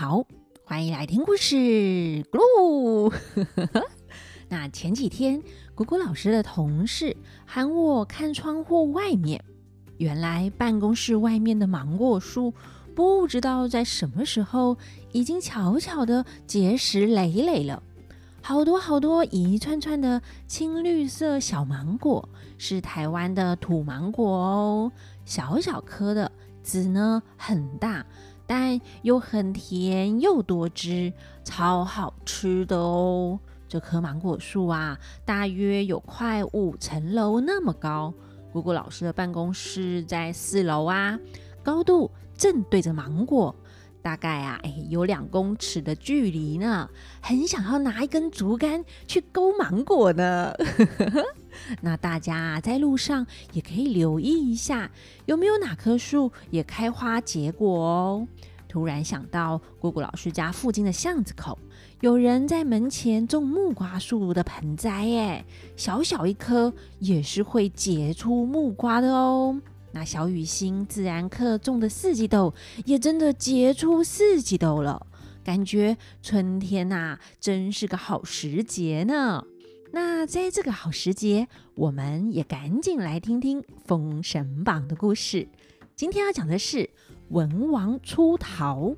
好，欢迎来听故事。咕噜，那前几天，果果老师的同事喊我看窗户外面，原来办公室外面的芒果树，不知道在什么时候已经悄悄的结实累累了，好多好多一串串的青绿色小芒果，是台湾的土芒果哦，小小颗的，籽呢很大。但又很甜又多汁，超好吃的哦！这棵芒果树啊，大约有快五层楼那么高。果果老师的办公室在四楼啊，高度正对着芒果，大概啊，哎，有两公尺的距离呢。很想要拿一根竹竿去勾芒果呢。那大家在路上也可以留意一下，有没有哪棵树也开花结果哦。突然想到，果果老师家附近的巷子口，有人在门前种木瓜树的盆栽，哎，小小一棵也是会结出木瓜的哦。那小雨欣自然课种的四季豆，也真的结出四季豆了，感觉春天呐、真是个好时节呢。那在这个好时节，我们也赶紧来听听《封神榜》的故事。今天要讲的是。文王出逃。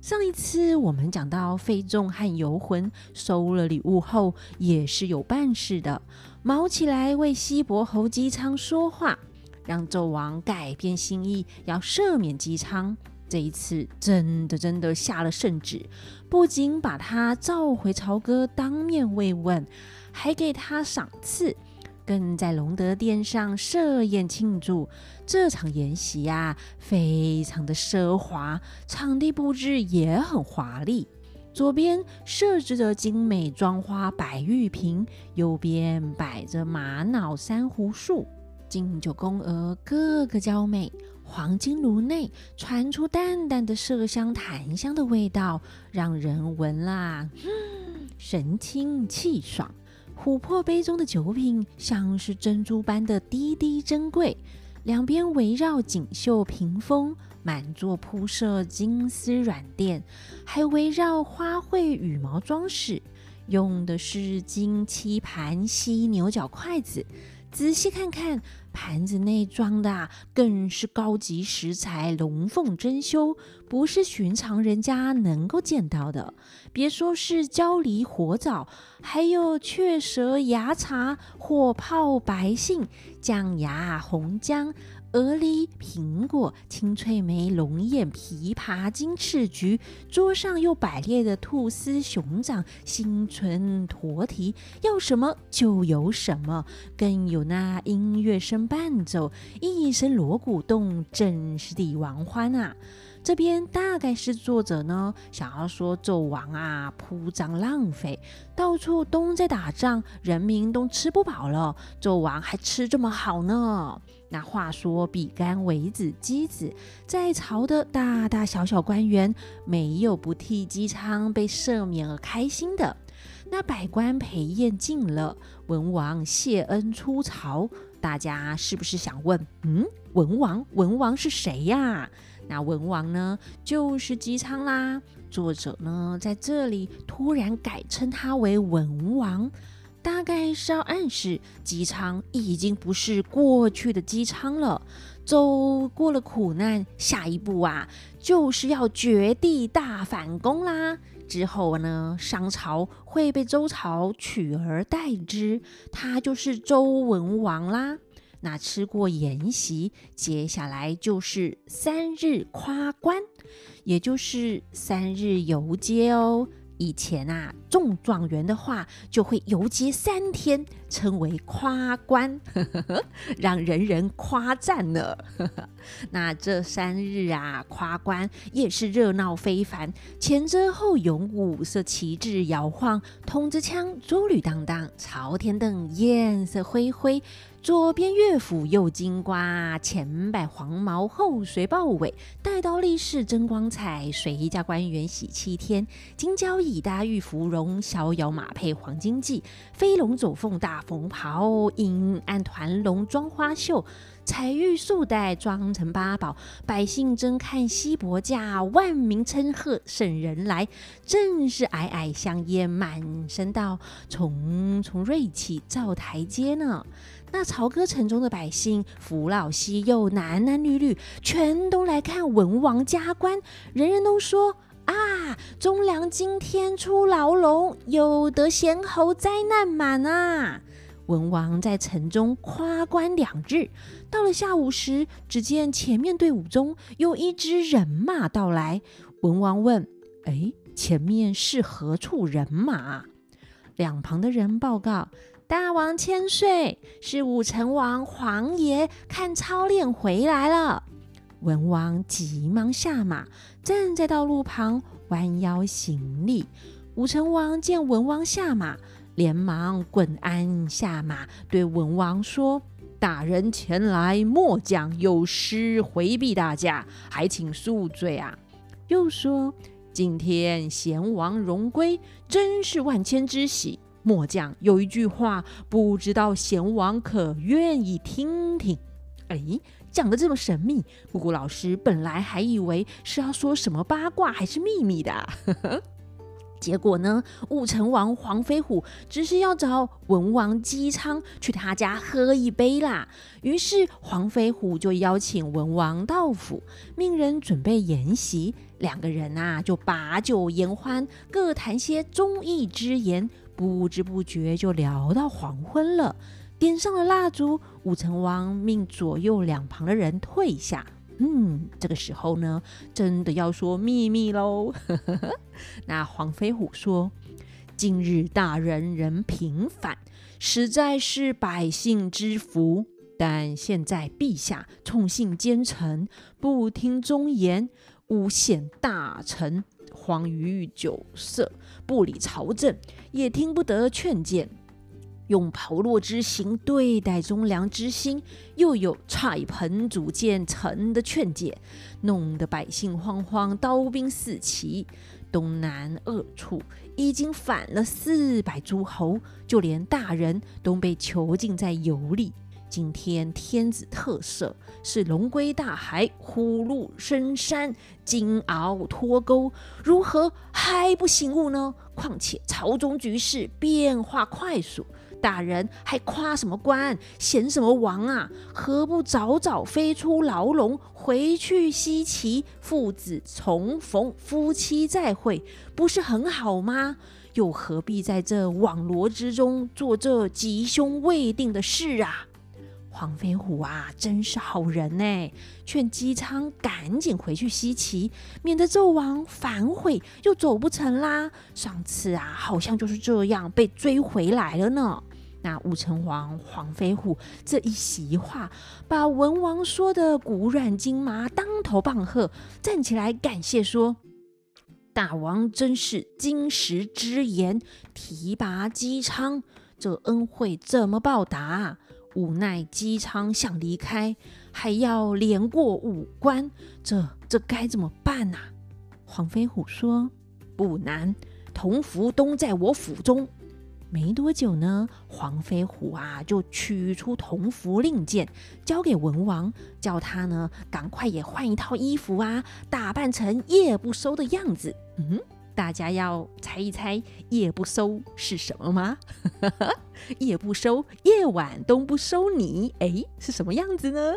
上一次我们讲到，费仲和游魂收了礼物后，也是有办事的，毛起来为西伯侯姬昌说话，让纣王改变心意，要赦免姬昌。这一次真的真的下了圣旨，不仅把他召回朝歌当面慰问，还给他赏赐。更在隆德殿上设宴庆祝，这场宴席呀，非常的奢华，场地布置也很华丽。左边设置着精美装花白玉瓶，右边摆着玛瑙珊瑚树，敬酒宫娥个个娇美，黄金炉内传出淡淡的麝香檀香的味道，让人闻啦，嗯，神清气爽。琥珀杯中的酒品像是珍珠般的滴滴珍贵，两边围绕锦绣屏风，满座铺设金丝软垫，还围绕花卉羽毛装饰，用的是金漆盘犀牛角筷子。仔细看看，盘子内装的，更是高级食材，龙凤珍馐，不是寻常人家能够见到的。别说是焦梨火枣，还有雀舌芽茶、火泡白杏、酱芽红姜。鹅梨、苹果、青翠梅、龙眼、枇杷、金翅菊，桌上又摆列的兔丝、熊掌、新春驼蹄，要什么就有什么，更有那音乐声伴奏，一声锣鼓动，真是帝王欢啊！这边大概是作者呢，想要说纣王啊铺张浪费，到处都在打仗，人民都吃不饱了，纣王还吃这么好呢。那话说比干为子箕子，在朝的大大小小官员，没有不替姬昌被赦免而开心的。那百官陪宴尽了，文王谢恩出朝，大家是不是想问？嗯，文王，文王是谁呀？那文王呢，就是姬昌啦。作者呢，在这里突然改称他为文王，大概是要暗示姬昌已经不是过去的姬昌了，走过了苦难，下一步啊，就是要绝地大反攻啦。之后呢，商朝会被周朝取而代之，他就是周文王啦。那吃过筵席，接下来就是三日夸官，也就是三日游街哦。以前啊，中状元的话就会游街三天，称为夸关，让人人夸赞呢。那这三日啊，夸官也是热闹非凡，前遮后拥，五色旗帜摇晃，筒子枪珠履当当，朝天灯焰色辉辉。左边乐府右金瓜，前摆黄毛后随豹尾，带刀立士争光彩，谁家官员喜气天，金交椅搭玉芙蓉，逍遥马配黄金髻，飞龙走凤大红袍，阴暗团龙妆花绣，彩玉素带装成八宝，百姓争看稀薄价，万民称贺圣人来，正是皑皑香烟满身道，重重瑞气照台阶呢。那朝歌城中的百姓，扶老携幼，男男女女，全都来看文王加官，人人都说。啊！忠良今天出牢笼，有得贤侯灾难满啊！文王在城中夸官两日，到了下午时，只见前面队伍中有一支人马到来。文王问：“哎，前面是何处人马？”两旁的人报告：“大王千岁，是武成王皇爷看操练回来了。”文王急忙下马，站在道路旁，弯腰行礼。武成王见文王下马，连忙滚鞍下马，对文王说：“大人前来，末将有失回避大驾，还请恕罪啊。”又说：“今天贤王荣归，真是万千之喜。末将有一句话，不知道贤王可愿意听听？”哎。讲得这么神秘，咕咕老师本来还以为是要说什么八卦还是秘密的，结果呢，武成王黄飞虎只是要找文王姬昌去他家喝一杯啦。于是黄飞虎就邀请文王到府，命人准备筵席，两个人啊就把酒言欢，各谈些忠义之言，不知不觉就聊到黄昏了。点上了蜡烛，武成王命左右两旁的人退下。嗯，这个时候呢，真的要说秘密喽。那黄飞虎说：“今日大人人平反，实在是百姓之福。但现在陛下宠信奸臣，不听忠言，诬陷大臣，荒于酒色，不理朝政，也听不得劝谏。”用炮烙之刑对待忠良之心，又有踹盆阻谏臣的劝解，弄得百姓慌慌，刀兵四起。东南二处已经反了四百诸侯，就连大人都被囚禁在游里。今天天子特赦，是龙归大海，虎入深山，金鳌脱钩，如何还不醒悟呢？况且朝中局势变化快速。大人还夸什么官，嫌什么王啊？何不早早飞出牢笼，回去西岐，父子重逢，夫妻再会，不是很好吗？又何必在这网罗之中做这吉凶未定的事啊？黄飞虎啊，真是好人呢，劝姬昌赶紧回去西岐，免得纣王反悔又走不成啦。上次啊，好像就是这样被追回来了呢。那武成王黄飞虎这一席话，把文王说的骨软筋麻，当头棒喝，站起来感谢说：“大王真是金石之言，提拔姬昌，这恩惠怎么报答？无奈姬昌想离开，还要连过五关，这这该怎么办呐、啊？”黄飞虎说：“不难，铜符都在我府中。”没多久呢，黄飞虎啊就取出铜符令箭，交给文王，叫他呢赶快也换一套衣服啊，打扮成夜不收的样子。嗯，大家要猜一猜夜不收是什么吗？夜不收，夜晚都不收你，哎，是什么样子呢？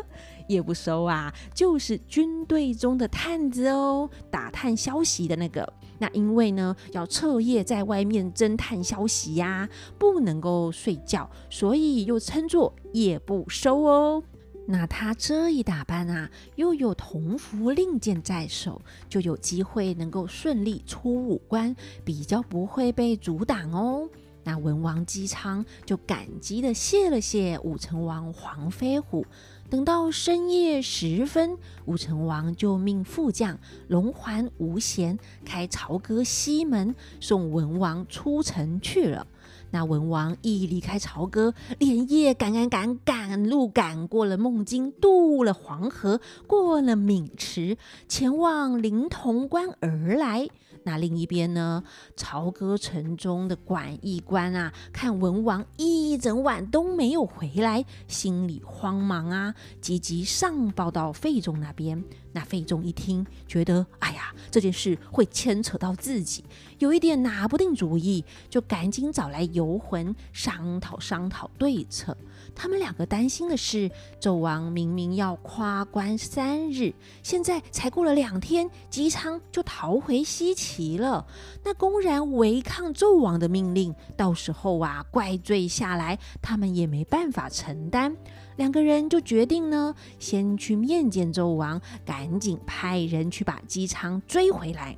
夜不收啊，就是军队中的探子哦，打探消息的那个。那因为呢，要彻夜在外面侦探消息呀、不能够睡觉，所以又称作夜不收哦。那他这一打扮啊，又有铜符令箭在手，就有机会能够顺利出五关，比较不会被阻挡哦。那文王姬昌就感激地谢了谢武成王黄飞虎。等到深夜时分，武成王就命副将龙环吴贤开朝歌西门，送文王出城去了。那文王一离开朝歌，连夜赶赶赶赶路赶过了孟津，渡了黄河，过了渑池，前往临潼关而来。那另一边呢，朝歌城中的管驿官啊，看文王一整晚都没有回来，心里慌忙啊，急急上报到费仲那边。那费仲一听，觉得哎呀，这件事会牵扯到自己，有一点拿不定主意，就赶紧找来游魂商讨商讨对策。他们两个担心的是，纣王明明要夸关三日，现在才过了两天，姬昌就逃回西岐了。那公然违抗纣王的命令，到时候啊，怪罪下来，他们也没办法承担。两个人就决定呢，先去面见纣王，赶紧派人去把姬昌追回来。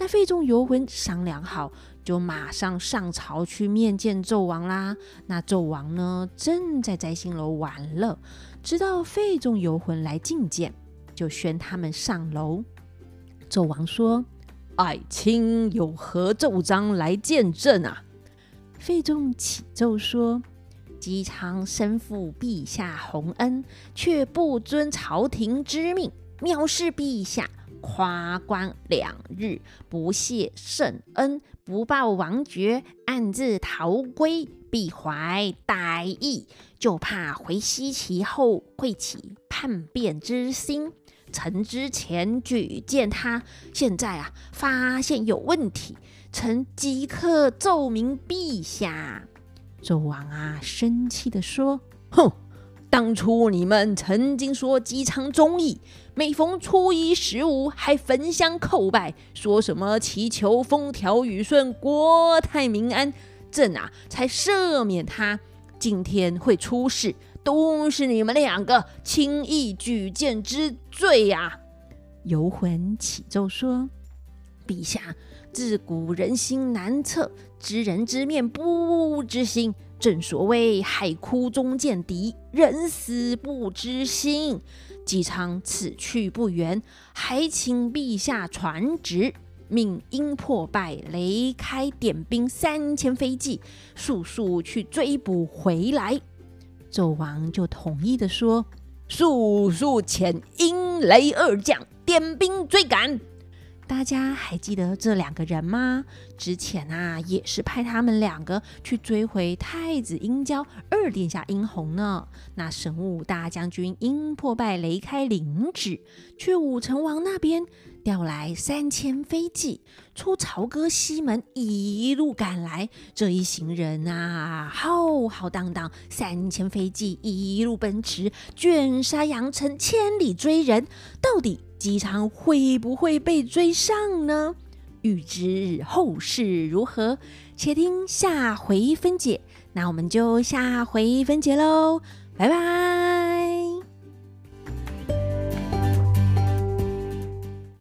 那费仲游魂商量好，就马上上朝去面见纣王啦。那纣王呢，正在摘星楼玩乐，知道费仲游魂来觐见，就宣他们上楼。纣王说：“爱卿有何奏章来见朕啊？”费仲启奏说：“姬昌身负陛下洪恩，却不遵朝廷之命，藐视陛下。”夸官两日，不谢圣恩，不报王爵，暗自逃归，必怀歹意，就怕回西岐后会起叛变之心。臣之前举荐他，现在啊发现有问题，臣即刻奏明陛下。纣王啊生气地说：“哼！”当初你们曾经说姬昌忠义，每逢初一十五还焚香叩拜，说什么祈求风调雨顺、国泰民安，朕啊才赦免他。今天会出事，都是你们两个轻易举荐之罪呀、啊！游魂启奏说：“陛下，自古人心难测，知人知面不知心。”正所谓海枯中见底，人死不知心。姬昌此去不远，还请陛下传旨，命鹰破败、雷开点兵三千飞骑，速速去追捕回来。纣王就同意的说：“速速遣鹰雷二将点兵追赶。”大家还记得这两个人吗？之前啊，也是派他们两个去追回太子鹰交二殿下殷红呢。那神武大将军鹰破败、雷开领旨，去武成王那边调来三千飞骑，出朝歌西门，一路赶来。这一行人啊，浩浩荡荡，三千飞骑一路奔驰，卷杀扬尘，千里追人，到底。机场会不会被追上呢？预知后事如何，且听下回分解。那我们就下回分解喽，拜拜。